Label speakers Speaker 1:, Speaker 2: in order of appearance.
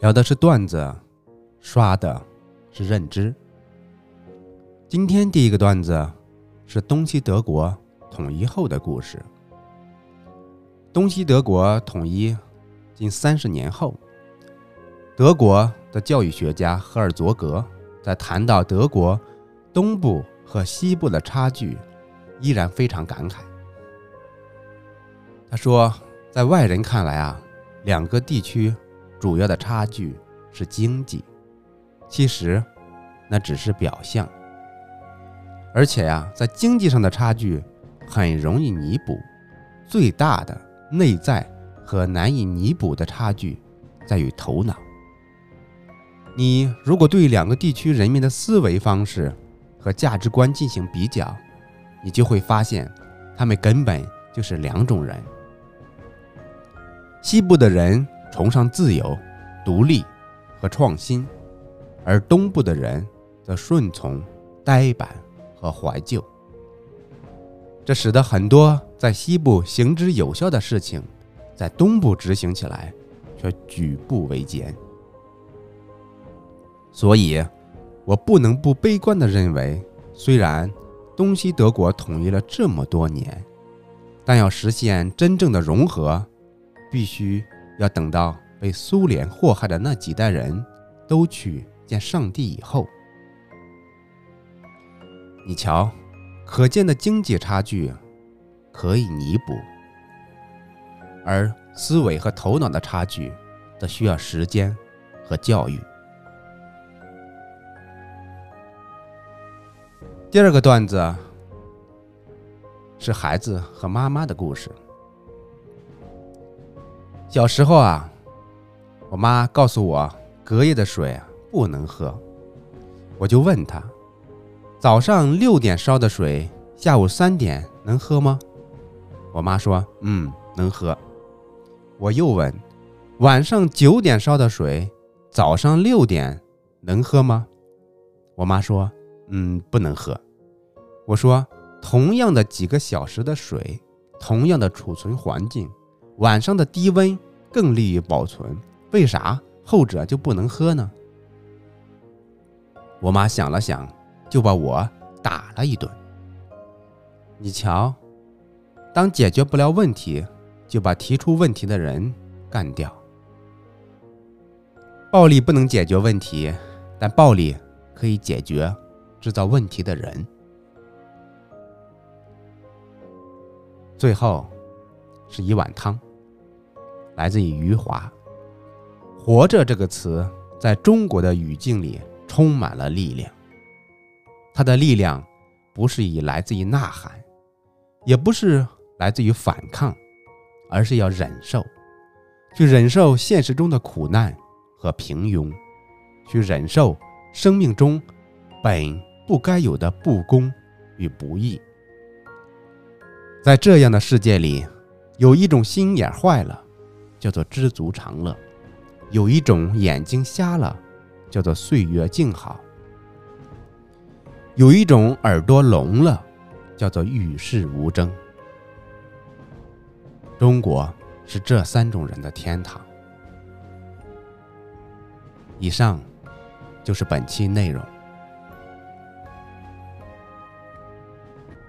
Speaker 1: 聊的是段子，刷的是认知。今天第一个段子是东西德国统一后的故事。东西德国统一近三十年后，德国的教育学家赫尔佐格在谈到德国东部和西部的差距，依然非常感慨。他说，在外人看来啊，两个地区。主要的差距是经济，其实那只是表象。而且呀，在经济上的差距很容易弥补，最大的内在和难以弥补的差距在于头脑。你如果对两个地区人民的思维方式和价值观进行比较，你就会发现，他们根本就是两种人。西部的人。崇尚自由、独立和创新，而东部的人则顺从、呆板和怀旧。这使得很多在西部行之有效的事情，在东部执行起来却举步维艰。所以，我不能不悲观地认为，虽然东西德国统一了这么多年，但要实现真正的融合，必须。要等到被苏联祸害的那几代人都去见上帝以后，你瞧，可见的经济差距可以弥补，而思维和头脑的差距则需要时间和教育。第二个段子是孩子和妈妈的故事。小时候啊，我妈告诉我隔夜的水不能喝，我就问她：早上六点烧的水，下午三点能喝吗？我妈说：嗯，能喝。我又问：晚上九点烧的水，早上六点能喝吗？我妈说：嗯，不能喝。我说：同样的几个小时的水，同样的储存环境。晚上的低温更利于保存，为啥后者就不能喝呢？我妈想了想，就把我打了一顿。你瞧，当解决不了问题，就把提出问题的人干掉。暴力不能解决问题，但暴力可以解决制造问题的人。最后是一碗汤。来自于余华，“活着”这个词在中国的语境里充满了力量。它的力量不是以来自于呐喊，也不是来自于反抗，而是要忍受，去忍受现实中的苦难和平庸，去忍受生命中本不该有的不公与不义。在这样的世界里，有一种心眼坏了。叫做知足常乐，有一种眼睛瞎了，叫做岁月静好；有一种耳朵聋了，叫做与世无争。中国是这三种人的天堂。以上就是本期内容。